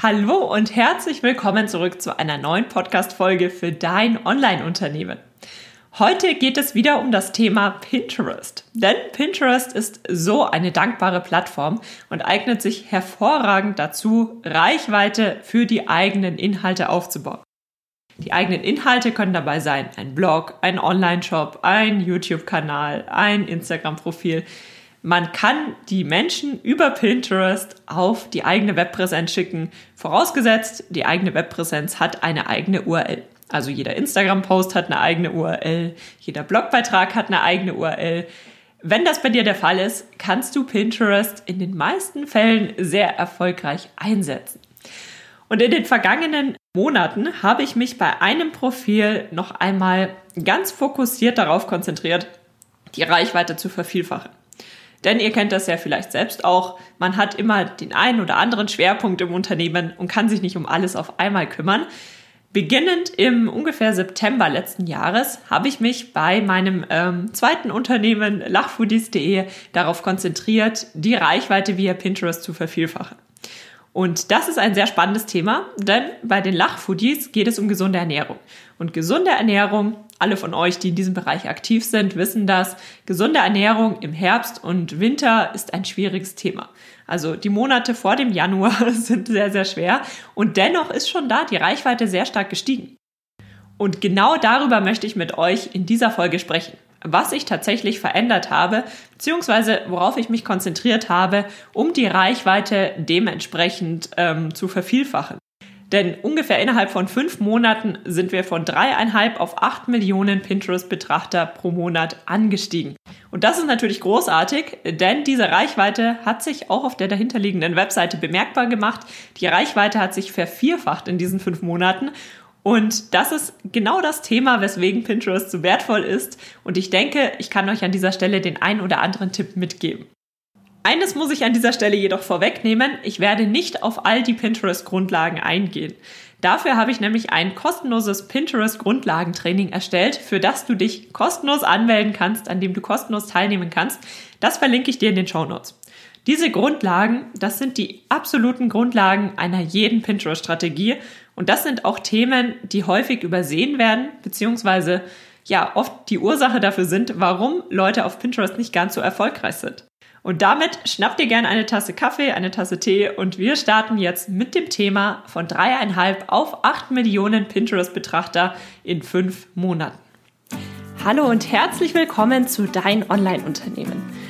Hallo und herzlich willkommen zurück zu einer neuen Podcast-Folge für dein Online-Unternehmen. Heute geht es wieder um das Thema Pinterest. Denn Pinterest ist so eine dankbare Plattform und eignet sich hervorragend dazu, Reichweite für die eigenen Inhalte aufzubauen. Die eigenen Inhalte können dabei sein ein Blog, ein Online-Shop, ein YouTube-Kanal, ein Instagram-Profil. Man kann die Menschen über Pinterest auf die eigene Webpräsenz schicken, vorausgesetzt, die eigene Webpräsenz hat eine eigene URL. Also jeder Instagram-Post hat eine eigene URL, jeder Blogbeitrag hat eine eigene URL. Wenn das bei dir der Fall ist, kannst du Pinterest in den meisten Fällen sehr erfolgreich einsetzen. Und in den vergangenen Monaten habe ich mich bei einem Profil noch einmal ganz fokussiert darauf konzentriert, die Reichweite zu vervielfachen. Denn ihr kennt das ja vielleicht selbst auch, man hat immer den einen oder anderen Schwerpunkt im Unternehmen und kann sich nicht um alles auf einmal kümmern. Beginnend im ungefähr September letzten Jahres habe ich mich bei meinem ähm, zweiten Unternehmen lachfoodies.de darauf konzentriert, die Reichweite via Pinterest zu vervielfachen. Und das ist ein sehr spannendes Thema, denn bei den Lachfoodies geht es um gesunde Ernährung. Und gesunde Ernährung, alle von euch, die in diesem Bereich aktiv sind, wissen das, gesunde Ernährung im Herbst und Winter ist ein schwieriges Thema. Also die Monate vor dem Januar sind sehr, sehr schwer und dennoch ist schon da die Reichweite sehr stark gestiegen. Und genau darüber möchte ich mit euch in dieser Folge sprechen was ich tatsächlich verändert habe, beziehungsweise worauf ich mich konzentriert habe, um die Reichweite dementsprechend ähm, zu vervielfachen. Denn ungefähr innerhalb von fünf Monaten sind wir von dreieinhalb auf acht Millionen Pinterest-Betrachter pro Monat angestiegen. Und das ist natürlich großartig, denn diese Reichweite hat sich auch auf der dahinterliegenden Webseite bemerkbar gemacht. Die Reichweite hat sich vervierfacht in diesen fünf Monaten und das ist genau das Thema, weswegen Pinterest so wertvoll ist. Und ich denke, ich kann euch an dieser Stelle den einen oder anderen Tipp mitgeben. Eines muss ich an dieser Stelle jedoch vorwegnehmen. Ich werde nicht auf all die Pinterest-Grundlagen eingehen. Dafür habe ich nämlich ein kostenloses Pinterest-Grundlagentraining erstellt, für das du dich kostenlos anmelden kannst, an dem du kostenlos teilnehmen kannst. Das verlinke ich dir in den Show Notes. Diese Grundlagen, das sind die absoluten Grundlagen einer jeden Pinterest-Strategie und das sind auch Themen, die häufig übersehen werden, beziehungsweise ja oft die Ursache dafür sind, warum Leute auf Pinterest nicht ganz so erfolgreich sind. Und damit schnappt ihr gerne eine Tasse Kaffee, eine Tasse Tee und wir starten jetzt mit dem Thema von dreieinhalb auf acht Millionen Pinterest-Betrachter in fünf Monaten. Hallo und herzlich willkommen zu Dein Online-Unternehmen.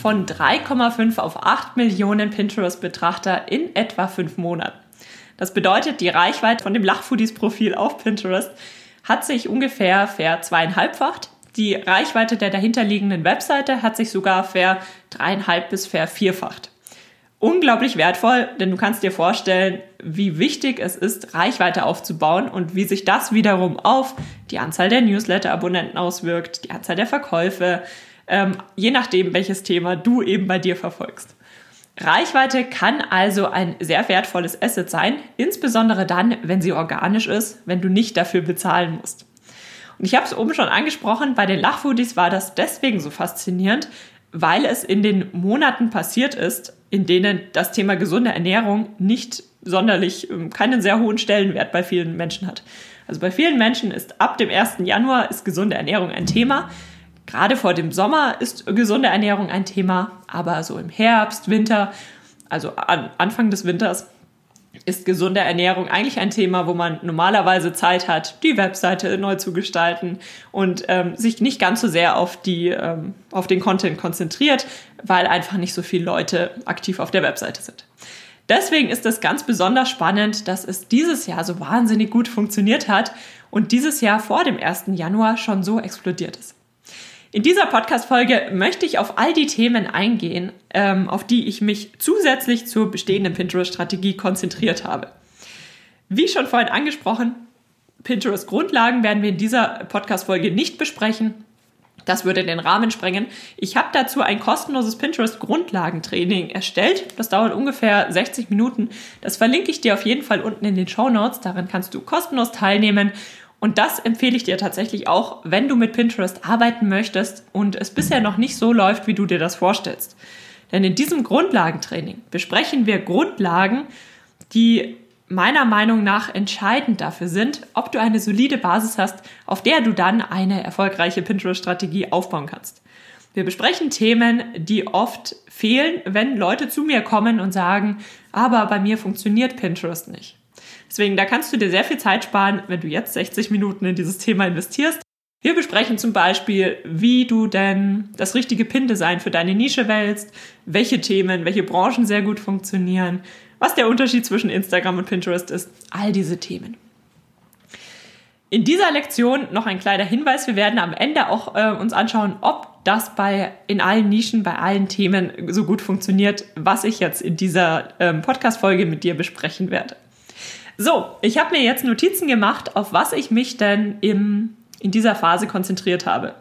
Von 3,5 auf 8 Millionen Pinterest-Betrachter in etwa 5 Monaten. Das bedeutet, die Reichweite von dem Lachfoodies-Profil auf Pinterest hat sich ungefähr verzweieinhalbfacht. Die Reichweite der dahinterliegenden Webseite hat sich sogar ver dreieinhalb bis vervierfacht. Unglaublich wertvoll, denn du kannst dir vorstellen, wie wichtig es ist, Reichweite aufzubauen und wie sich das wiederum auf die Anzahl der Newsletter-Abonnenten auswirkt, die Anzahl der Verkäufe, ähm, je nachdem, welches Thema du eben bei dir verfolgst. Reichweite kann also ein sehr wertvolles Asset sein, insbesondere dann, wenn sie organisch ist, wenn du nicht dafür bezahlen musst. Und ich habe es oben schon angesprochen, bei den Lachfoodies war das deswegen so faszinierend, weil es in den Monaten passiert ist, in denen das Thema gesunde Ernährung nicht sonderlich, ähm, keinen sehr hohen Stellenwert bei vielen Menschen hat. Also bei vielen Menschen ist ab dem 1. Januar ist gesunde Ernährung ein Thema. Gerade vor dem Sommer ist gesunde Ernährung ein Thema, aber so im Herbst, Winter, also an Anfang des Winters, ist gesunde Ernährung eigentlich ein Thema, wo man normalerweise Zeit hat, die Webseite neu zu gestalten und ähm, sich nicht ganz so sehr auf, die, ähm, auf den Content konzentriert, weil einfach nicht so viele Leute aktiv auf der Webseite sind. Deswegen ist es ganz besonders spannend, dass es dieses Jahr so wahnsinnig gut funktioniert hat und dieses Jahr vor dem 1. Januar schon so explodiert ist. In dieser Podcast-Folge möchte ich auf all die Themen eingehen, ähm, auf die ich mich zusätzlich zur bestehenden Pinterest-Strategie konzentriert habe. Wie schon vorhin angesprochen, Pinterest-Grundlagen werden wir in dieser Podcast-Folge nicht besprechen. Das würde den Rahmen sprengen. Ich habe dazu ein kostenloses Pinterest-Grundlagentraining erstellt. Das dauert ungefähr 60 Minuten. Das verlinke ich dir auf jeden Fall unten in den Show Notes. Daran kannst du kostenlos teilnehmen. Und das empfehle ich dir tatsächlich auch, wenn du mit Pinterest arbeiten möchtest und es bisher noch nicht so läuft, wie du dir das vorstellst. Denn in diesem Grundlagentraining besprechen wir Grundlagen, die meiner Meinung nach entscheidend dafür sind, ob du eine solide Basis hast, auf der du dann eine erfolgreiche Pinterest-Strategie aufbauen kannst. Wir besprechen Themen, die oft fehlen, wenn Leute zu mir kommen und sagen, aber bei mir funktioniert Pinterest nicht. Deswegen, da kannst du dir sehr viel Zeit sparen, wenn du jetzt 60 Minuten in dieses Thema investierst. Wir besprechen zum Beispiel, wie du denn das richtige Pin-Design für deine Nische wählst, welche Themen, welche Branchen sehr gut funktionieren, was der Unterschied zwischen Instagram und Pinterest ist, all diese Themen. In dieser Lektion noch ein kleiner Hinweis. Wir werden am Ende auch äh, uns anschauen, ob das bei, in allen Nischen, bei allen Themen so gut funktioniert, was ich jetzt in dieser ähm, Podcast-Folge mit dir besprechen werde. So, ich habe mir jetzt Notizen gemacht, auf was ich mich denn im, in dieser Phase konzentriert habe.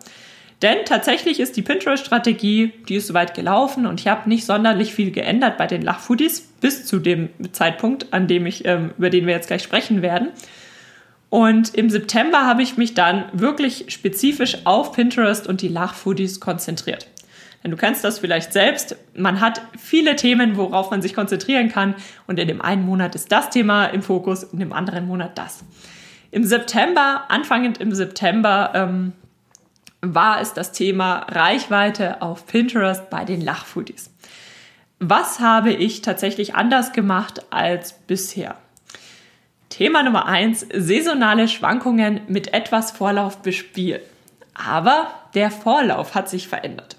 Denn tatsächlich ist die Pinterest-Strategie, die ist soweit gelaufen und ich habe nicht sonderlich viel geändert bei den Lachfoodies bis zu dem Zeitpunkt, an dem ich, ähm, über den wir jetzt gleich sprechen werden. Und im September habe ich mich dann wirklich spezifisch auf Pinterest und die Lachfoodies konzentriert. Denn du kennst das vielleicht selbst. Man hat viele Themen, worauf man sich konzentrieren kann. Und in dem einen Monat ist das Thema im Fokus, in dem anderen Monat das. Im September, anfangend im September, ähm, war es das Thema Reichweite auf Pinterest bei den Lachfoodies. Was habe ich tatsächlich anders gemacht als bisher? Thema Nummer eins: saisonale Schwankungen mit etwas Vorlauf bespielen. Aber der Vorlauf hat sich verändert.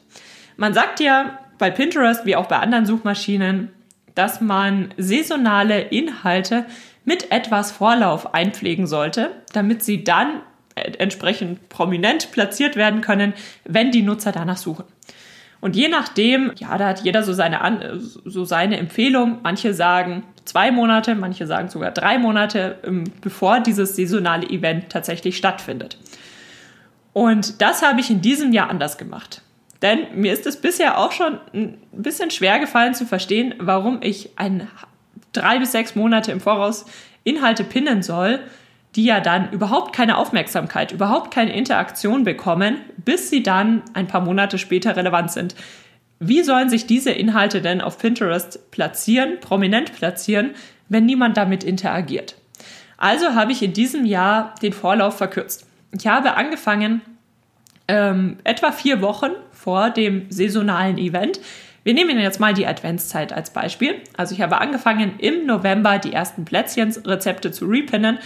Man sagt ja bei Pinterest wie auch bei anderen Suchmaschinen, dass man saisonale Inhalte mit etwas Vorlauf einpflegen sollte, damit sie dann entsprechend prominent platziert werden können, wenn die Nutzer danach suchen. Und je nachdem, ja, da hat jeder so seine, so seine Empfehlung. Manche sagen zwei Monate, manche sagen sogar drei Monate, ähm, bevor dieses saisonale Event tatsächlich stattfindet. Und das habe ich in diesem Jahr anders gemacht. Denn mir ist es bisher auch schon ein bisschen schwer gefallen zu verstehen, warum ich ein drei bis sechs Monate im Voraus Inhalte pinnen soll, die ja dann überhaupt keine Aufmerksamkeit, überhaupt keine Interaktion bekommen, bis sie dann ein paar Monate später relevant sind. Wie sollen sich diese Inhalte denn auf Pinterest platzieren, prominent platzieren, wenn niemand damit interagiert? Also habe ich in diesem Jahr den Vorlauf verkürzt. Ich habe angefangen, ähm, etwa vier Wochen vor dem saisonalen Event. Wir nehmen jetzt mal die Adventszeit als Beispiel. Also ich habe angefangen im November die ersten Plätzchenrezepte zu repinnen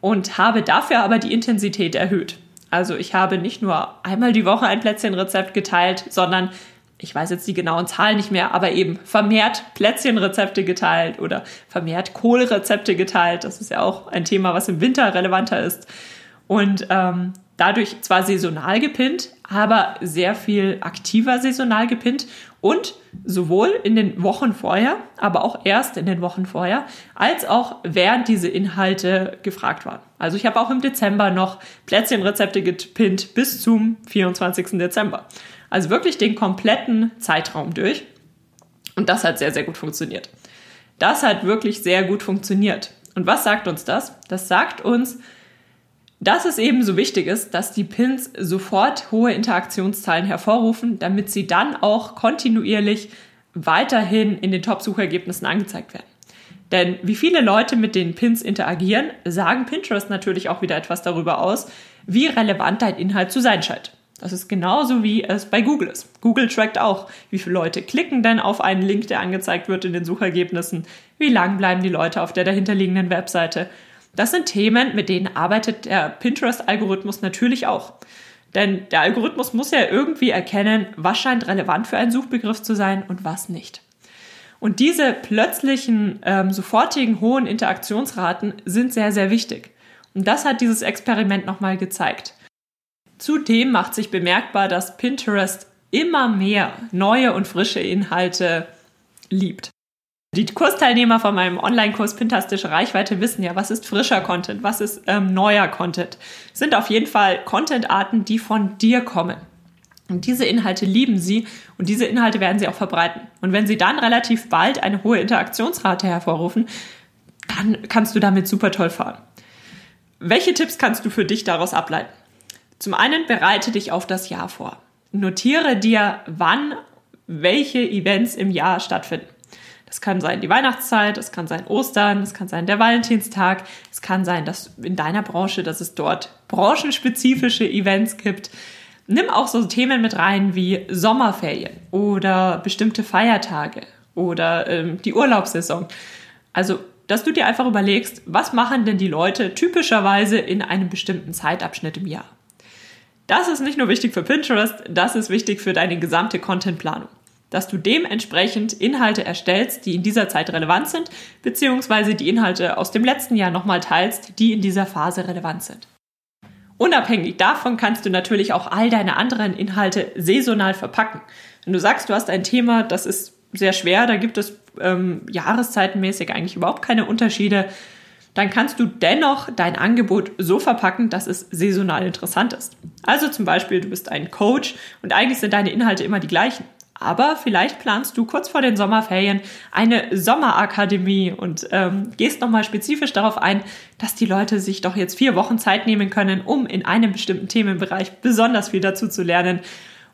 und habe dafür aber die Intensität erhöht. Also ich habe nicht nur einmal die Woche ein Plätzchenrezept geteilt, sondern ich weiß jetzt die genauen Zahlen nicht mehr, aber eben vermehrt Plätzchenrezepte geteilt oder vermehrt Kohlrezepte geteilt. Das ist ja auch ein Thema, was im Winter relevanter ist. Und ähm, dadurch zwar saisonal gepinnt, aber sehr viel aktiver saisonal gepinnt und sowohl in den Wochen vorher, aber auch erst in den Wochen vorher, als auch während diese Inhalte gefragt waren. Also ich habe auch im Dezember noch Plätzchenrezepte gepinnt bis zum 24. Dezember. Also wirklich den kompletten Zeitraum durch. Und das hat sehr, sehr gut funktioniert. Das hat wirklich sehr gut funktioniert. Und was sagt uns das? Das sagt uns, dass es eben so wichtig ist, dass die Pins sofort hohe Interaktionszahlen hervorrufen, damit sie dann auch kontinuierlich weiterhin in den Top-Suchergebnissen angezeigt werden. Denn wie viele Leute mit den Pins interagieren, sagen Pinterest natürlich auch wieder etwas darüber aus, wie relevant dein Inhalt zu sein scheint. Das ist genauso wie es bei Google ist. Google trackt auch, wie viele Leute klicken denn auf einen Link, der angezeigt wird in den Suchergebnissen, wie lang bleiben die Leute auf der dahinterliegenden Webseite das sind Themen, mit denen arbeitet der Pinterest-Algorithmus natürlich auch. Denn der Algorithmus muss ja irgendwie erkennen, was scheint relevant für einen Suchbegriff zu sein und was nicht. Und diese plötzlichen, ähm, sofortigen hohen Interaktionsraten sind sehr, sehr wichtig. Und das hat dieses Experiment nochmal gezeigt. Zudem macht sich bemerkbar, dass Pinterest immer mehr neue und frische Inhalte liebt. Die Kursteilnehmer von meinem Online-Kurs Pintastische Reichweite wissen ja, was ist frischer Content, was ist ähm, neuer Content. Sind auf jeden Fall Content-Arten, die von dir kommen. Und diese Inhalte lieben sie und diese Inhalte werden sie auch verbreiten. Und wenn sie dann relativ bald eine hohe Interaktionsrate hervorrufen, dann kannst du damit super toll fahren. Welche Tipps kannst du für dich daraus ableiten? Zum einen bereite dich auf das Jahr vor. Notiere dir, wann welche Events im Jahr stattfinden. Das kann sein die Weihnachtszeit, es kann sein Ostern, es kann sein der Valentinstag, es kann sein, dass in deiner Branche, dass es dort branchenspezifische Events gibt. Nimm auch so Themen mit rein wie Sommerferien oder bestimmte Feiertage oder ähm, die Urlaubssaison. Also, dass du dir einfach überlegst, was machen denn die Leute typischerweise in einem bestimmten Zeitabschnitt im Jahr. Das ist nicht nur wichtig für Pinterest, das ist wichtig für deine gesamte Contentplanung. Dass du dementsprechend Inhalte erstellst, die in dieser Zeit relevant sind, beziehungsweise die Inhalte aus dem letzten Jahr nochmal teilst, die in dieser Phase relevant sind. Unabhängig davon kannst du natürlich auch all deine anderen Inhalte saisonal verpacken. Wenn du sagst, du hast ein Thema, das ist sehr schwer, da gibt es ähm, jahreszeitenmäßig eigentlich überhaupt keine Unterschiede, dann kannst du dennoch dein Angebot so verpacken, dass es saisonal interessant ist. Also zum Beispiel, du bist ein Coach und eigentlich sind deine Inhalte immer die gleichen. Aber vielleicht planst du kurz vor den Sommerferien eine Sommerakademie und ähm, gehst nochmal spezifisch darauf ein, dass die Leute sich doch jetzt vier Wochen Zeit nehmen können, um in einem bestimmten Themenbereich besonders viel dazu zu lernen.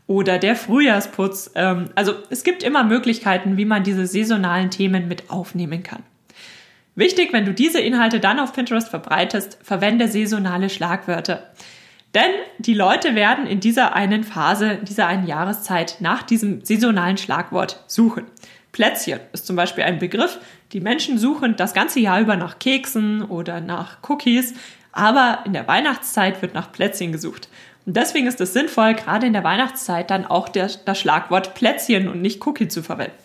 Oder der Frühjahrsputz. Ähm, also es gibt immer Möglichkeiten, wie man diese saisonalen Themen mit aufnehmen kann. Wichtig, wenn du diese Inhalte dann auf Pinterest verbreitest, verwende saisonale Schlagwörter. Denn die Leute werden in dieser einen Phase, dieser einen Jahreszeit nach diesem saisonalen Schlagwort suchen. Plätzchen ist zum Beispiel ein Begriff. Die Menschen suchen das ganze Jahr über nach Keksen oder nach Cookies, aber in der Weihnachtszeit wird nach Plätzchen gesucht. Und deswegen ist es sinnvoll, gerade in der Weihnachtszeit dann auch der, das Schlagwort Plätzchen und nicht Cookie zu verwenden.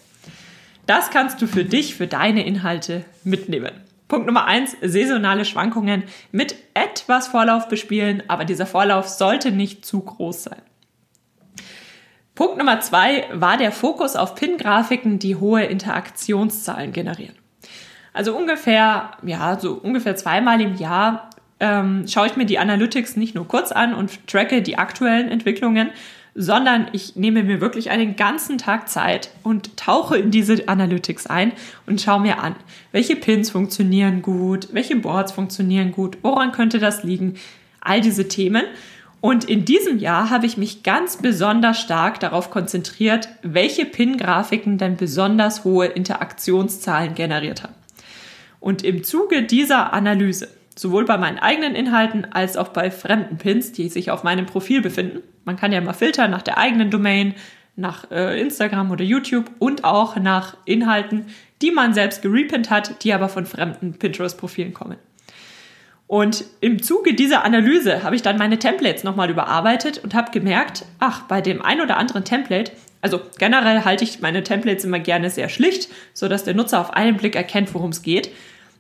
Das kannst du für dich, für deine Inhalte mitnehmen. Punkt Nummer eins, saisonale Schwankungen mit etwas Vorlauf bespielen, aber dieser Vorlauf sollte nicht zu groß sein. Punkt Nummer zwei war der Fokus auf Pin-Grafiken, die hohe Interaktionszahlen generieren. Also ungefähr, ja, so ungefähr zweimal im Jahr ähm, schaue ich mir die Analytics nicht nur kurz an und tracke die aktuellen Entwicklungen, sondern ich nehme mir wirklich einen ganzen Tag Zeit und tauche in diese Analytics ein und schaue mir an, welche Pins funktionieren gut, welche Boards funktionieren gut, woran könnte das liegen, all diese Themen. Und in diesem Jahr habe ich mich ganz besonders stark darauf konzentriert, welche Pin-Grafiken denn besonders hohe Interaktionszahlen generiert haben. Und im Zuge dieser Analyse Sowohl bei meinen eigenen Inhalten als auch bei fremden Pins, die sich auf meinem Profil befinden. Man kann ja mal filtern nach der eigenen Domain, nach äh, Instagram oder YouTube und auch nach Inhalten, die man selbst gerepinnt hat, die aber von fremden Pinterest-Profilen kommen. Und im Zuge dieser Analyse habe ich dann meine Templates nochmal überarbeitet und habe gemerkt, ach, bei dem ein oder anderen Template, also generell halte ich meine Templates immer gerne sehr schlicht, sodass der Nutzer auf einen Blick erkennt, worum es geht.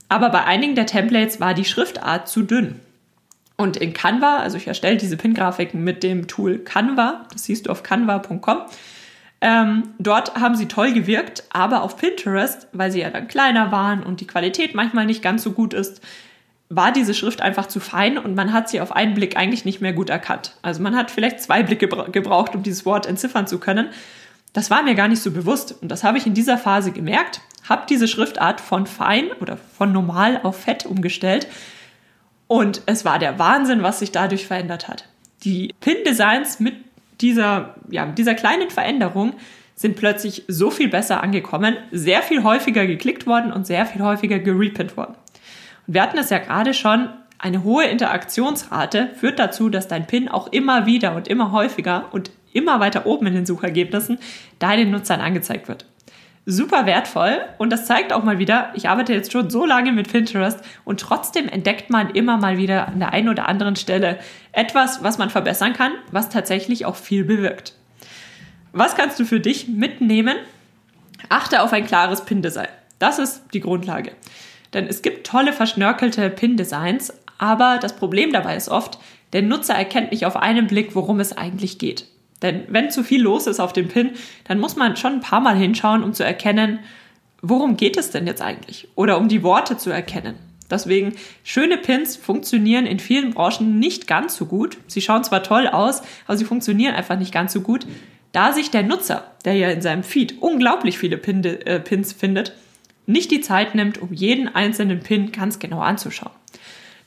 Aber bei einigen der Templates war die Schriftart zu dünn. Und in Canva, also ich erstelle diese Pin-Grafiken mit dem Tool Canva, das siehst du auf canva.com. Ähm, dort haben sie toll gewirkt, aber auf Pinterest, weil sie ja dann kleiner waren und die Qualität manchmal nicht ganz so gut ist, war diese Schrift einfach zu fein und man hat sie auf einen Blick eigentlich nicht mehr gut erkannt. Also man hat vielleicht zwei Blicke gebraucht, um dieses Wort entziffern zu können. Das war mir gar nicht so bewusst und das habe ich in dieser Phase gemerkt habe diese Schriftart von fein oder von normal auf fett umgestellt. Und es war der Wahnsinn, was sich dadurch verändert hat. Die Pin-Designs mit dieser, ja, dieser kleinen Veränderung sind plötzlich so viel besser angekommen, sehr viel häufiger geklickt worden und sehr viel häufiger gerepinnt worden. Und wir hatten es ja gerade schon, eine hohe Interaktionsrate führt dazu, dass dein Pin auch immer wieder und immer häufiger und immer weiter oben in den Suchergebnissen deinen Nutzern angezeigt wird super wertvoll und das zeigt auch mal wieder, ich arbeite jetzt schon so lange mit Pinterest und trotzdem entdeckt man immer mal wieder an der einen oder anderen Stelle etwas, was man verbessern kann, was tatsächlich auch viel bewirkt. Was kannst du für dich mitnehmen? Achte auf ein klares Pin-Design. Das ist die Grundlage. Denn es gibt tolle verschnörkelte Pin-Designs, aber das Problem dabei ist oft, der Nutzer erkennt nicht auf einen Blick, worum es eigentlich geht. Denn wenn zu viel los ist auf dem Pin, dann muss man schon ein paar Mal hinschauen, um zu erkennen, worum geht es denn jetzt eigentlich? Oder um die Worte zu erkennen. Deswegen, schöne Pins funktionieren in vielen Branchen nicht ganz so gut. Sie schauen zwar toll aus, aber sie funktionieren einfach nicht ganz so gut, da sich der Nutzer, der ja in seinem Feed unglaublich viele äh, Pins findet, nicht die Zeit nimmt, um jeden einzelnen Pin ganz genau anzuschauen.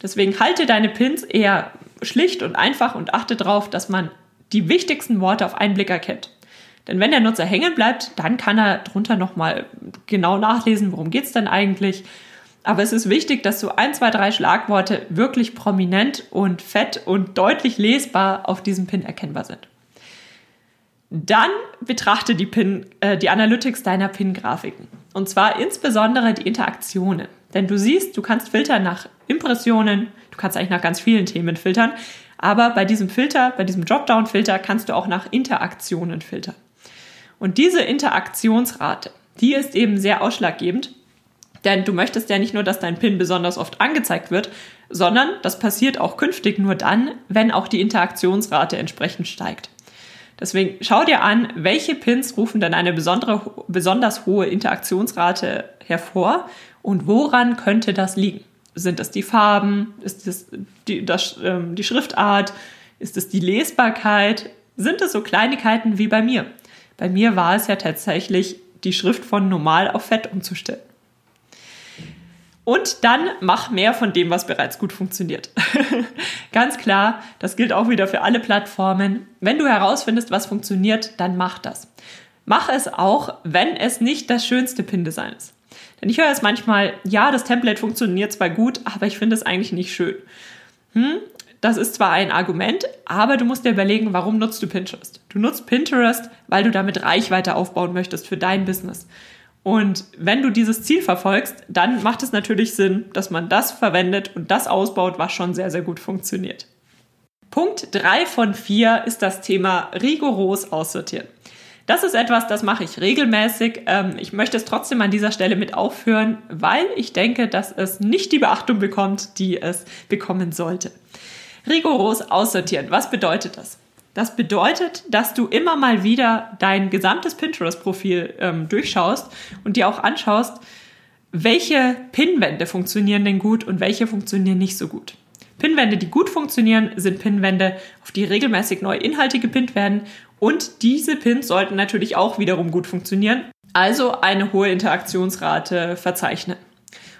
Deswegen halte deine Pins eher schlicht und einfach und achte darauf, dass man die wichtigsten Worte auf einen Blick erkennt. Denn wenn der Nutzer hängen bleibt, dann kann er drunter nochmal genau nachlesen, worum geht es denn eigentlich. Aber es ist wichtig, dass so ein, zwei, drei Schlagworte wirklich prominent und fett und deutlich lesbar auf diesem Pin erkennbar sind. Dann betrachte die, Pin, äh, die Analytics deiner Pin-Grafiken. Und zwar insbesondere die Interaktionen. Denn du siehst, du kannst filtern nach Impressionen, du kannst eigentlich nach ganz vielen Themen filtern, aber bei diesem Filter, bei diesem Dropdown-Filter kannst du auch nach Interaktionen filtern. Und diese Interaktionsrate, die ist eben sehr ausschlaggebend, denn du möchtest ja nicht nur, dass dein PIN besonders oft angezeigt wird, sondern das passiert auch künftig nur dann, wenn auch die Interaktionsrate entsprechend steigt. Deswegen schau dir an, welche Pins rufen denn eine besondere, besonders hohe Interaktionsrate hervor und woran könnte das liegen? Sind das die Farben? Ist das die, das, ähm, die Schriftart? Ist es die Lesbarkeit? Sind es so Kleinigkeiten wie bei mir? Bei mir war es ja tatsächlich, die Schrift von normal auf fett umzustellen. Und dann mach mehr von dem, was bereits gut funktioniert. Ganz klar, das gilt auch wieder für alle Plattformen. Wenn du herausfindest, was funktioniert, dann mach das. Mach es auch, wenn es nicht das schönste Pin-Design ist. Denn ich höre es manchmal, ja, das Template funktioniert zwar gut, aber ich finde es eigentlich nicht schön. Hm, das ist zwar ein Argument, aber du musst dir überlegen, warum nutzt du Pinterest? Du nutzt Pinterest, weil du damit Reichweite aufbauen möchtest für dein Business. Und wenn du dieses Ziel verfolgst, dann macht es natürlich Sinn, dass man das verwendet und das ausbaut, was schon sehr, sehr gut funktioniert. Punkt 3 von 4 ist das Thema rigoros aussortieren. Das ist etwas, das mache ich regelmäßig. Ähm, ich möchte es trotzdem an dieser Stelle mit aufhören, weil ich denke, dass es nicht die Beachtung bekommt, die es bekommen sollte. Rigoros aussortieren. Was bedeutet das? Das bedeutet, dass du immer mal wieder dein gesamtes Pinterest-Profil ähm, durchschaust und dir auch anschaust, welche Pinwände funktionieren denn gut und welche funktionieren nicht so gut. Pinwände, die gut funktionieren, sind Pinwände, auf die regelmäßig neue Inhalte gepinnt werden und diese Pins sollten natürlich auch wiederum gut funktionieren, also eine hohe Interaktionsrate verzeichnen.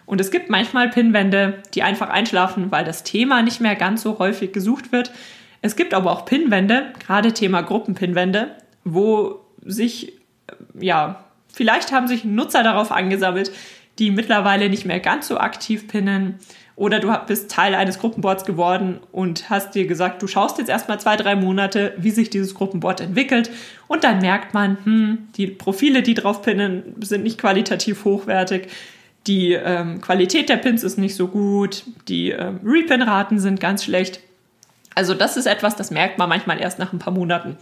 Und es gibt manchmal Pinwände, die einfach einschlafen, weil das Thema nicht mehr ganz so häufig gesucht wird. Es gibt aber auch Pinwände, gerade Thema Gruppenpinwände, wo sich, ja, vielleicht haben sich Nutzer darauf angesammelt, die mittlerweile nicht mehr ganz so aktiv pinnen oder du bist Teil eines Gruppenboards geworden und hast dir gesagt, du schaust jetzt erstmal zwei, drei Monate, wie sich dieses Gruppenboard entwickelt. Und dann merkt man, hm, die Profile, die drauf pinnen, sind nicht qualitativ hochwertig. Die ähm, Qualität der Pins ist nicht so gut. Die ähm, Repin-Raten sind ganz schlecht. Also das ist etwas, das merkt man manchmal erst nach ein paar Monaten.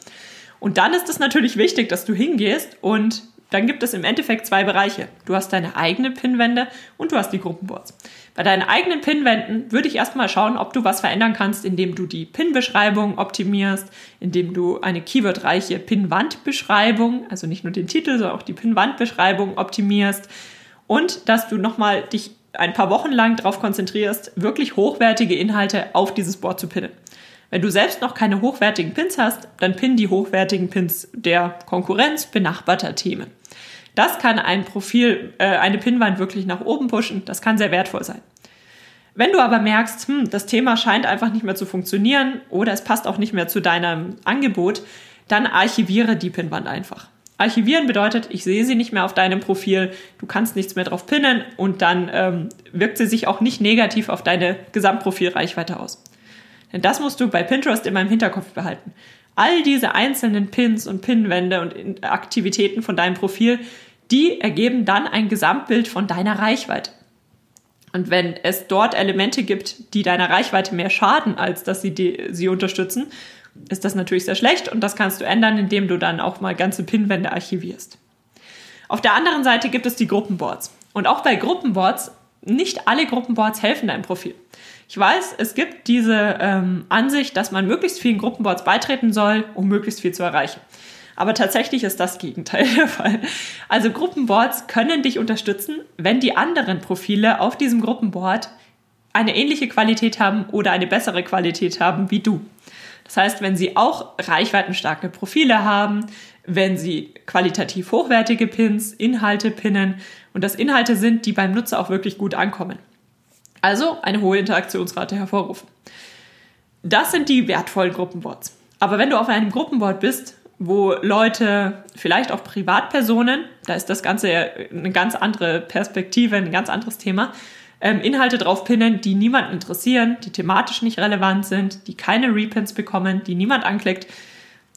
Und dann ist es natürlich wichtig, dass du hingehst und dann gibt es im Endeffekt zwei Bereiche. Du hast deine eigenen Pinwände und du hast die Gruppenboards. Bei deinen eigenen Pinwänden würde ich erstmal schauen, ob du was verändern kannst, indem du die Pin-Beschreibung optimierst, indem du eine keywordreiche Pin-Wand-Beschreibung, also nicht nur den Titel, sondern auch die Pin-Wand-Beschreibung optimierst und dass du nochmal dich ein paar Wochen lang darauf konzentrierst, wirklich hochwertige Inhalte auf dieses Board zu pinnen. Wenn du selbst noch keine hochwertigen Pins hast, dann pin die hochwertigen Pins der Konkurrenz benachbarter Themen. Das kann ein Profil, äh, eine Pinwand wirklich nach oben pushen. Das kann sehr wertvoll sein. Wenn du aber merkst, hm, das Thema scheint einfach nicht mehr zu funktionieren oder es passt auch nicht mehr zu deinem Angebot, dann archiviere die Pinwand einfach. Archivieren bedeutet, ich sehe sie nicht mehr auf deinem Profil, du kannst nichts mehr drauf pinnen und dann ähm, wirkt sie sich auch nicht negativ auf deine Gesamtprofilreichweite aus. Denn das musst du bei Pinterest immer im Hinterkopf behalten. All diese einzelnen Pins und Pinwände und Aktivitäten von deinem Profil, die ergeben dann ein Gesamtbild von deiner Reichweite. Und wenn es dort Elemente gibt, die deiner Reichweite mehr schaden, als dass sie die, sie unterstützen, ist das natürlich sehr schlecht und das kannst du ändern, indem du dann auch mal ganze Pinwände archivierst. Auf der anderen Seite gibt es die Gruppenboards. Und auch bei Gruppenboards, nicht alle Gruppenboards helfen deinem Profil. Ich weiß, es gibt diese ähm, Ansicht, dass man möglichst vielen Gruppenboards beitreten soll, um möglichst viel zu erreichen. aber tatsächlich ist das Gegenteil der Fall. Also Gruppenboards können dich unterstützen, wenn die anderen Profile auf diesem Gruppenboard eine ähnliche Qualität haben oder eine bessere Qualität haben wie du. Das heißt, wenn sie auch reichweitenstarke Profile haben, wenn sie qualitativ hochwertige Pins, Inhalte pinnen und das Inhalte sind, die beim Nutzer auch wirklich gut ankommen. Also eine hohe Interaktionsrate hervorrufen. Das sind die wertvollen Gruppenboards. Aber wenn du auf einem Gruppenboard bist, wo Leute, vielleicht auch Privatpersonen, da ist das Ganze eine ganz andere Perspektive, ein ganz anderes Thema, ähm, Inhalte drauf pinnen, die niemanden interessieren, die thematisch nicht relevant sind, die keine Repins bekommen, die niemand anklickt,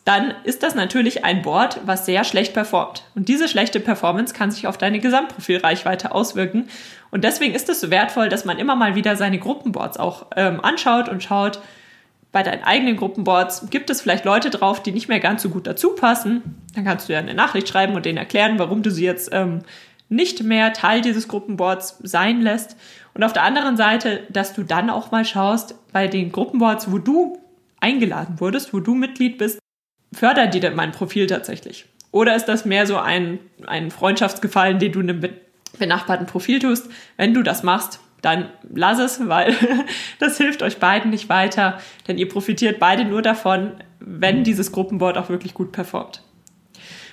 dann ist das natürlich ein Board, was sehr schlecht performt. Und diese schlechte Performance kann sich auf deine Gesamtprofilreichweite auswirken. Und deswegen ist es so wertvoll, dass man immer mal wieder seine Gruppenboards auch ähm, anschaut und schaut, bei deinen eigenen Gruppenboards gibt es vielleicht Leute drauf, die nicht mehr ganz so gut dazu passen. Dann kannst du ja eine Nachricht schreiben und denen erklären, warum du sie jetzt ähm, nicht mehr Teil dieses Gruppenboards sein lässt. Und auf der anderen Seite, dass du dann auch mal schaust, bei den Gruppenboards, wo du eingeladen wurdest, wo du Mitglied bist, fördert die denn mein Profil tatsächlich? Oder ist das mehr so ein, ein Freundschaftsgefallen, den du einem benachbarten Profil tust? Wenn du das machst, dann lass es, weil das hilft euch beiden nicht weiter, denn ihr profitiert beide nur davon, wenn dieses Gruppenboard auch wirklich gut performt.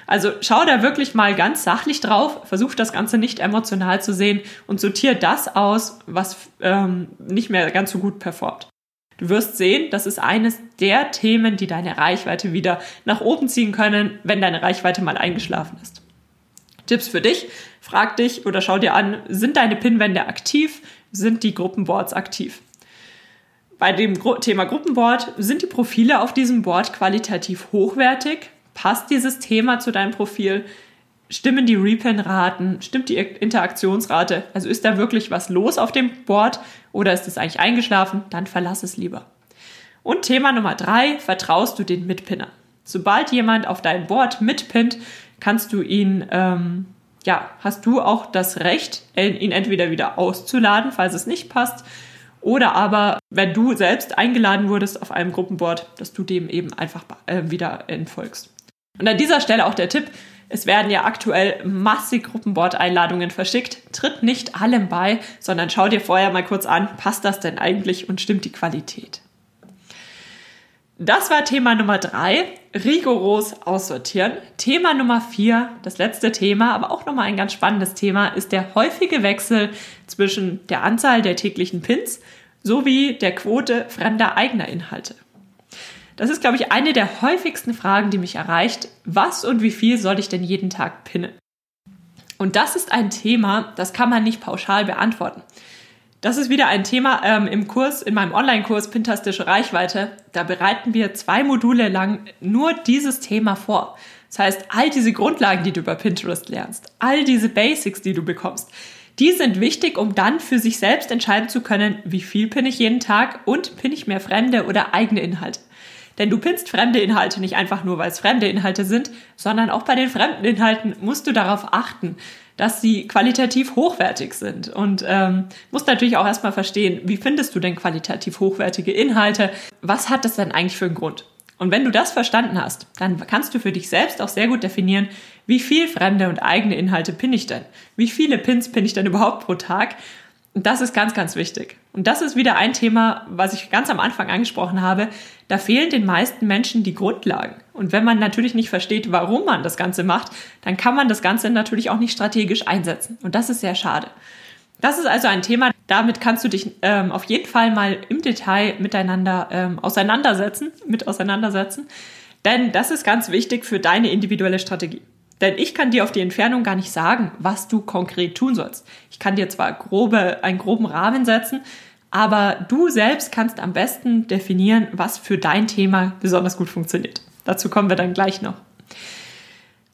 Also schau da wirklich mal ganz sachlich drauf, versuch das Ganze nicht emotional zu sehen und sortier das aus, was ähm, nicht mehr ganz so gut performt. Du wirst sehen, das ist eines der Themen, die deine Reichweite wieder nach oben ziehen können, wenn deine Reichweite mal eingeschlafen ist. Tipps für dich, frag dich oder schau dir an, sind deine Pinwände aktiv? Sind die Gruppenboards aktiv? Bei dem Thema Gruppenboard sind die Profile auf diesem Board qualitativ hochwertig? Passt dieses Thema zu deinem Profil? Stimmen die Repin-Raten? Stimmt die Interaktionsrate? Also ist da wirklich was los auf dem Board oder ist es eigentlich eingeschlafen? Dann verlass es lieber. Und Thema Nummer drei, vertraust du den Mitpinner? Sobald jemand auf dein Board mitpinnt, kannst du ihn, ähm, ja, hast du auch das Recht, ihn entweder wieder auszuladen, falls es nicht passt, oder aber, wenn du selbst eingeladen wurdest auf einem Gruppenboard, dass du dem eben einfach äh, wieder entfolgst. Und an dieser Stelle auch der Tipp, es werden ja aktuell massig Gruppenboard-Einladungen verschickt. Tritt nicht allem bei, sondern schau dir vorher mal kurz an, passt das denn eigentlich und stimmt die Qualität? Das war Thema Nummer drei, rigoros aussortieren. Thema Nummer vier, das letzte Thema, aber auch nochmal ein ganz spannendes Thema, ist der häufige Wechsel zwischen der Anzahl der täglichen Pins sowie der Quote fremder eigener Inhalte. Das ist, glaube ich, eine der häufigsten Fragen, die mich erreicht. Was und wie viel soll ich denn jeden Tag pinnen? Und das ist ein Thema, das kann man nicht pauschal beantworten. Das ist wieder ein Thema ähm, im Kurs, in meinem Online-Kurs Pintastische Reichweite. Da bereiten wir zwei Module lang nur dieses Thema vor. Das heißt, all diese Grundlagen, die du über Pinterest lernst, all diese Basics, die du bekommst, die sind wichtig, um dann für sich selbst entscheiden zu können, wie viel pinne ich jeden Tag und pinne ich mehr fremde oder eigene Inhalte. Denn du pinnst fremde Inhalte nicht einfach nur, weil es fremde Inhalte sind, sondern auch bei den fremden Inhalten musst du darauf achten, dass sie qualitativ hochwertig sind. Und ähm, musst natürlich auch erstmal verstehen, wie findest du denn qualitativ hochwertige Inhalte? Was hat das denn eigentlich für einen Grund? Und wenn du das verstanden hast, dann kannst du für dich selbst auch sehr gut definieren, wie viel fremde und eigene Inhalte pinne ich denn? Wie viele Pins pinne ich denn überhaupt pro Tag? Und das ist ganz, ganz wichtig. Und das ist wieder ein Thema, was ich ganz am Anfang angesprochen habe. Da fehlen den meisten Menschen die Grundlagen. Und wenn man natürlich nicht versteht, warum man das Ganze macht, dann kann man das Ganze natürlich auch nicht strategisch einsetzen. Und das ist sehr schade. Das ist also ein Thema, damit kannst du dich ähm, auf jeden Fall mal im Detail miteinander ähm, auseinandersetzen, mit auseinandersetzen. Denn das ist ganz wichtig für deine individuelle Strategie. Denn ich kann dir auf die Entfernung gar nicht sagen, was du konkret tun sollst. Ich kann dir zwar grobe, einen groben Rahmen setzen, aber du selbst kannst am besten definieren, was für dein Thema besonders gut funktioniert. Dazu kommen wir dann gleich noch.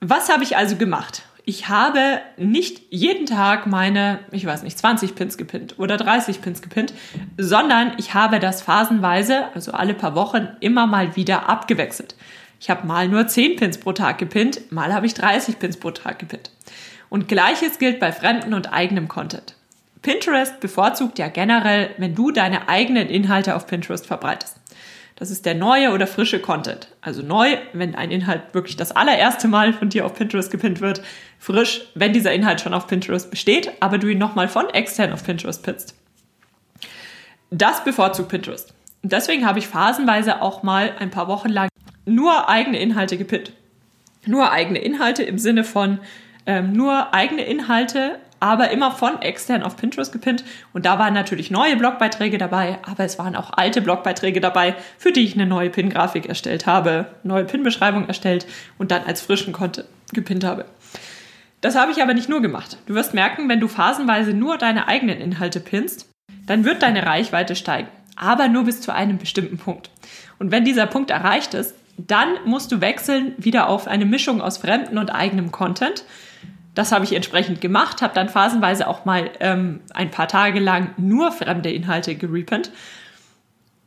Was habe ich also gemacht? Ich habe nicht jeden Tag meine, ich weiß nicht, 20 Pins gepinnt oder 30 Pins gepinnt, sondern ich habe das phasenweise, also alle paar Wochen, immer mal wieder abgewechselt. Ich habe mal nur 10 Pins pro Tag gepinnt, mal habe ich 30 Pins pro Tag gepinnt. Und gleiches gilt bei fremden und eigenem Content. Pinterest bevorzugt ja generell, wenn du deine eigenen Inhalte auf Pinterest verbreitest. Das ist der neue oder frische Content. Also neu, wenn ein Inhalt wirklich das allererste Mal von dir auf Pinterest gepinnt wird. Frisch, wenn dieser Inhalt schon auf Pinterest besteht, aber du ihn nochmal von extern auf Pinterest pinnst. Das bevorzugt Pinterest. Und deswegen habe ich phasenweise auch mal ein paar Wochen lang nur eigene Inhalte gepinnt. Nur eigene Inhalte im Sinne von ähm, nur eigene Inhalte aber immer von extern auf Pinterest gepinnt. Und da waren natürlich neue Blogbeiträge dabei, aber es waren auch alte Blogbeiträge dabei, für die ich eine neue Pin-Grafik erstellt habe, neue Pin-Beschreibung erstellt und dann als frischen Content gepinnt habe. Das habe ich aber nicht nur gemacht. Du wirst merken, wenn du phasenweise nur deine eigenen Inhalte pinnst, dann wird deine Reichweite steigen. Aber nur bis zu einem bestimmten Punkt. Und wenn dieser Punkt erreicht ist, dann musst du wechseln wieder auf eine Mischung aus fremden und eigenem Content das habe ich entsprechend gemacht, habe dann phasenweise auch mal ähm, ein paar Tage lang nur fremde Inhalte gerepennt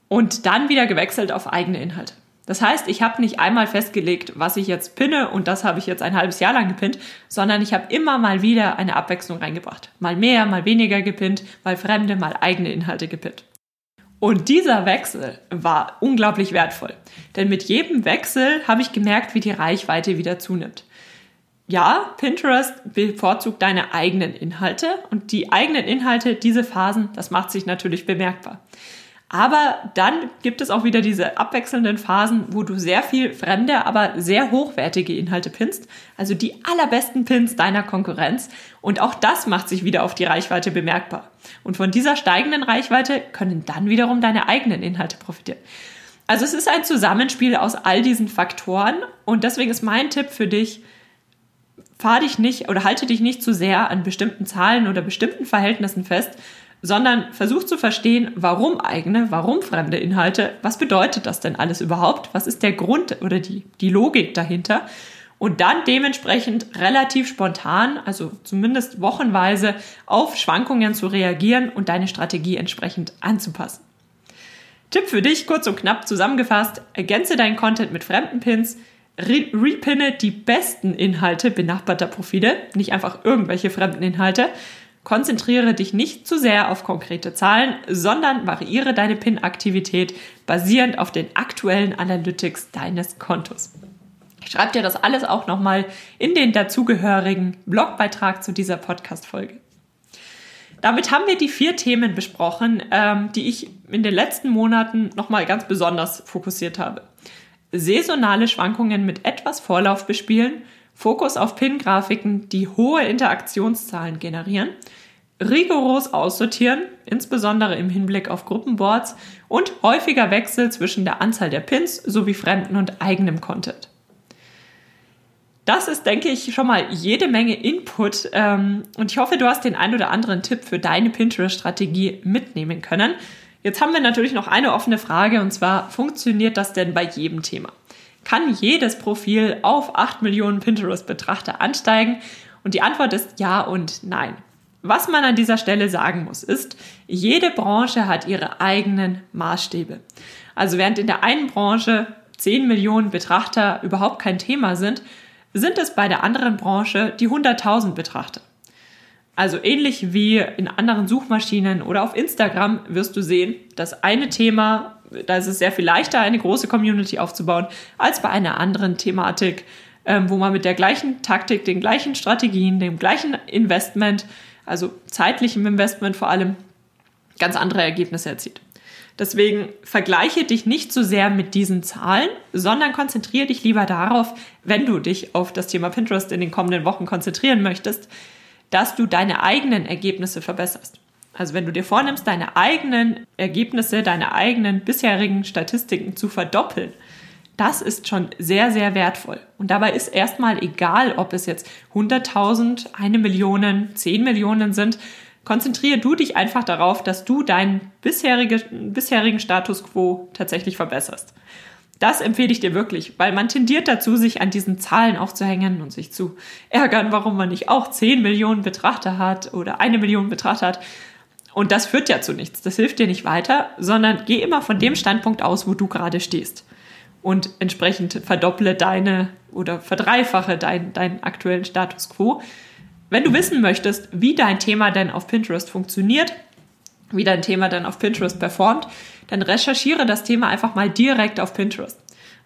und dann wieder gewechselt auf eigene Inhalte. Das heißt, ich habe nicht einmal festgelegt, was ich jetzt pinne und das habe ich jetzt ein halbes Jahr lang gepinnt, sondern ich habe immer mal wieder eine Abwechslung reingebracht. Mal mehr, mal weniger gepinnt, mal fremde, mal eigene Inhalte gepinnt. Und dieser Wechsel war unglaublich wertvoll, denn mit jedem Wechsel habe ich gemerkt, wie die Reichweite wieder zunimmt. Ja, Pinterest bevorzugt deine eigenen Inhalte. Und die eigenen Inhalte, diese Phasen, das macht sich natürlich bemerkbar. Aber dann gibt es auch wieder diese abwechselnden Phasen, wo du sehr viel fremde, aber sehr hochwertige Inhalte pinst, also die allerbesten Pins deiner Konkurrenz. Und auch das macht sich wieder auf die Reichweite bemerkbar. Und von dieser steigenden Reichweite können dann wiederum deine eigenen Inhalte profitieren. Also es ist ein Zusammenspiel aus all diesen Faktoren und deswegen ist mein Tipp für dich, fahr dich nicht oder halte dich nicht zu sehr an bestimmten Zahlen oder bestimmten Verhältnissen fest, sondern versuch zu verstehen, warum eigene, warum fremde Inhalte, was bedeutet das denn alles überhaupt, was ist der Grund oder die, die Logik dahinter und dann dementsprechend relativ spontan, also zumindest wochenweise, auf Schwankungen zu reagieren und deine Strategie entsprechend anzupassen. Tipp für dich, kurz und knapp zusammengefasst, ergänze deinen Content mit fremden Pins, Re repinne die besten Inhalte benachbarter Profile, nicht einfach irgendwelche fremden Inhalte. Konzentriere dich nicht zu sehr auf konkrete Zahlen, sondern variiere deine Pin-Aktivität basierend auf den aktuellen Analytics deines Kontos. Ich schreibe dir das alles auch nochmal in den dazugehörigen Blogbeitrag zu dieser Podcast-Folge. Damit haben wir die vier Themen besprochen, ähm, die ich in den letzten Monaten nochmal ganz besonders fokussiert habe saisonale Schwankungen mit etwas Vorlauf bespielen, Fokus auf Pin-Grafiken, die hohe Interaktionszahlen generieren, rigoros aussortieren, insbesondere im Hinblick auf Gruppenboards und häufiger Wechsel zwischen der Anzahl der Pins sowie fremden und eigenem Content. Das ist, denke ich, schon mal jede Menge Input ähm, und ich hoffe, du hast den ein oder anderen Tipp für deine Pinterest-Strategie mitnehmen können. Jetzt haben wir natürlich noch eine offene Frage und zwar, funktioniert das denn bei jedem Thema? Kann jedes Profil auf 8 Millionen Pinterest-Betrachter ansteigen? Und die Antwort ist ja und nein. Was man an dieser Stelle sagen muss, ist, jede Branche hat ihre eigenen Maßstäbe. Also während in der einen Branche 10 Millionen Betrachter überhaupt kein Thema sind, sind es bei der anderen Branche die 100.000 Betrachter. Also ähnlich wie in anderen Suchmaschinen oder auf Instagram wirst du sehen, dass eine Thema, da ist es sehr viel leichter, eine große Community aufzubauen, als bei einer anderen Thematik, ähm, wo man mit der gleichen Taktik, den gleichen Strategien, dem gleichen Investment, also zeitlichem Investment vor allem, ganz andere Ergebnisse erzielt. Deswegen vergleiche dich nicht so sehr mit diesen Zahlen, sondern konzentriere dich lieber darauf, wenn du dich auf das Thema Pinterest in den kommenden Wochen konzentrieren möchtest, dass du deine eigenen Ergebnisse verbesserst. Also wenn du dir vornimmst, deine eigenen Ergebnisse, deine eigenen bisherigen Statistiken zu verdoppeln, das ist schon sehr, sehr wertvoll. Und dabei ist erstmal egal, ob es jetzt 100.000, eine Million, 10 Millionen sind. Konzentriere du dich einfach darauf, dass du deinen bisherigen, bisherigen Status quo tatsächlich verbesserst. Das empfehle ich dir wirklich, weil man tendiert dazu, sich an diesen Zahlen aufzuhängen und sich zu ärgern, warum man nicht auch 10 Millionen Betrachter hat oder eine Million Betrachter hat. Und das führt ja zu nichts. Das hilft dir nicht weiter, sondern geh immer von dem Standpunkt aus, wo du gerade stehst. Und entsprechend verdopple deine oder verdreifache deinen, deinen aktuellen Status quo. Wenn du wissen möchtest, wie dein Thema denn auf Pinterest funktioniert, wie dein Thema dann auf Pinterest performt, dann recherchiere das Thema einfach mal direkt auf Pinterest.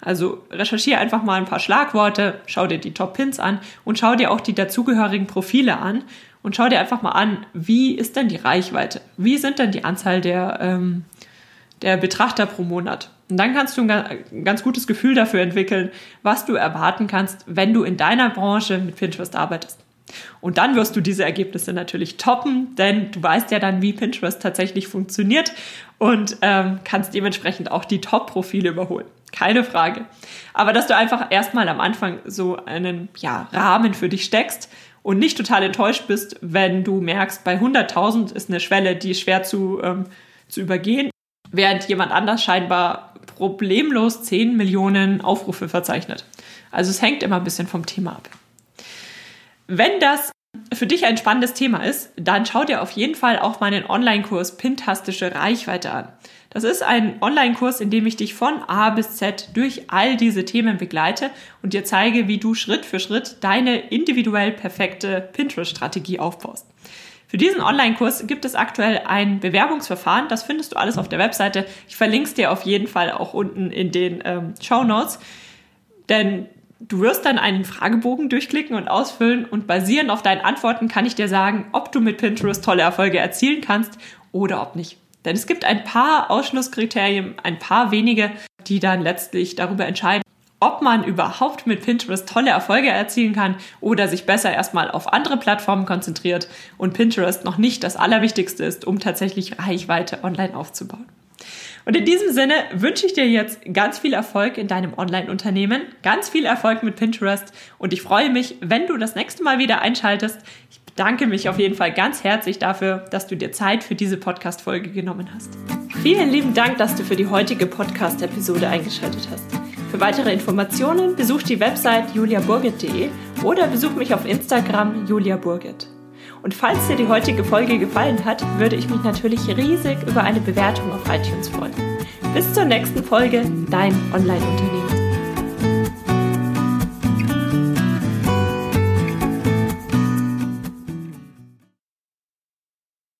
Also recherchiere einfach mal ein paar Schlagworte, schau dir die Top-Pins an und schau dir auch die dazugehörigen Profile an und schau dir einfach mal an, wie ist denn die Reichweite? Wie sind denn die Anzahl der, ähm, der Betrachter pro Monat? Und dann kannst du ein ganz gutes Gefühl dafür entwickeln, was du erwarten kannst, wenn du in deiner Branche mit Pinterest arbeitest. Und dann wirst du diese Ergebnisse natürlich toppen, denn du weißt ja dann, wie Pinterest tatsächlich funktioniert und ähm, kannst dementsprechend auch die Top-Profile überholen. Keine Frage. Aber dass du einfach erstmal am Anfang so einen ja, Rahmen für dich steckst und nicht total enttäuscht bist, wenn du merkst, bei 100.000 ist eine Schwelle, die schwer zu, ähm, zu übergehen, während jemand anders scheinbar problemlos 10 Millionen Aufrufe verzeichnet. Also es hängt immer ein bisschen vom Thema ab. Wenn das für dich ein spannendes Thema ist, dann schau dir auf jeden Fall auch meinen Online-Kurs Pintastische Reichweite an. Das ist ein Online-Kurs, in dem ich dich von A bis Z durch all diese Themen begleite und dir zeige, wie du Schritt für Schritt deine individuell perfekte Pinterest-Strategie aufbaust. Für diesen Online-Kurs gibt es aktuell ein Bewerbungsverfahren. Das findest du alles auf der Webseite. Ich verlinke es dir auf jeden Fall auch unten in den ähm, Show Notes. Denn Du wirst dann einen Fragebogen durchklicken und ausfüllen und basierend auf deinen Antworten kann ich dir sagen, ob du mit Pinterest tolle Erfolge erzielen kannst oder ob nicht. Denn es gibt ein paar Ausschlusskriterien, ein paar wenige, die dann letztlich darüber entscheiden, ob man überhaupt mit Pinterest tolle Erfolge erzielen kann oder sich besser erstmal auf andere Plattformen konzentriert und Pinterest noch nicht das Allerwichtigste ist, um tatsächlich Reichweite online aufzubauen. Und in diesem Sinne wünsche ich dir jetzt ganz viel Erfolg in deinem Online-Unternehmen, ganz viel Erfolg mit Pinterest und ich freue mich, wenn du das nächste Mal wieder einschaltest. Ich bedanke mich auf jeden Fall ganz herzlich dafür, dass du dir Zeit für diese Podcast-Folge genommen hast. Vielen lieben Dank, dass du für die heutige Podcast-Episode eingeschaltet hast. Für weitere Informationen besuch die Website juliaburgit.de oder besuch mich auf Instagram juliaburgit. Und falls dir die heutige Folge gefallen hat, würde ich mich natürlich riesig über eine Bewertung auf iTunes freuen. Bis zur nächsten Folge, dein Online-Unternehmen.